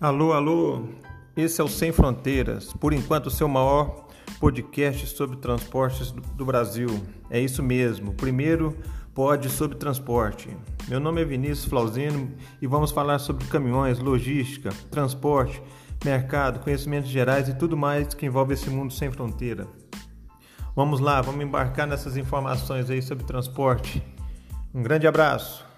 Alô, alô, esse é o Sem Fronteiras, por enquanto o seu maior podcast sobre transportes do Brasil. É isso mesmo, primeiro pod sobre transporte. Meu nome é Vinícius Flauzino e vamos falar sobre caminhões, logística, transporte, mercado, conhecimentos gerais e tudo mais que envolve esse mundo sem fronteira. Vamos lá, vamos embarcar nessas informações aí sobre transporte. Um grande abraço.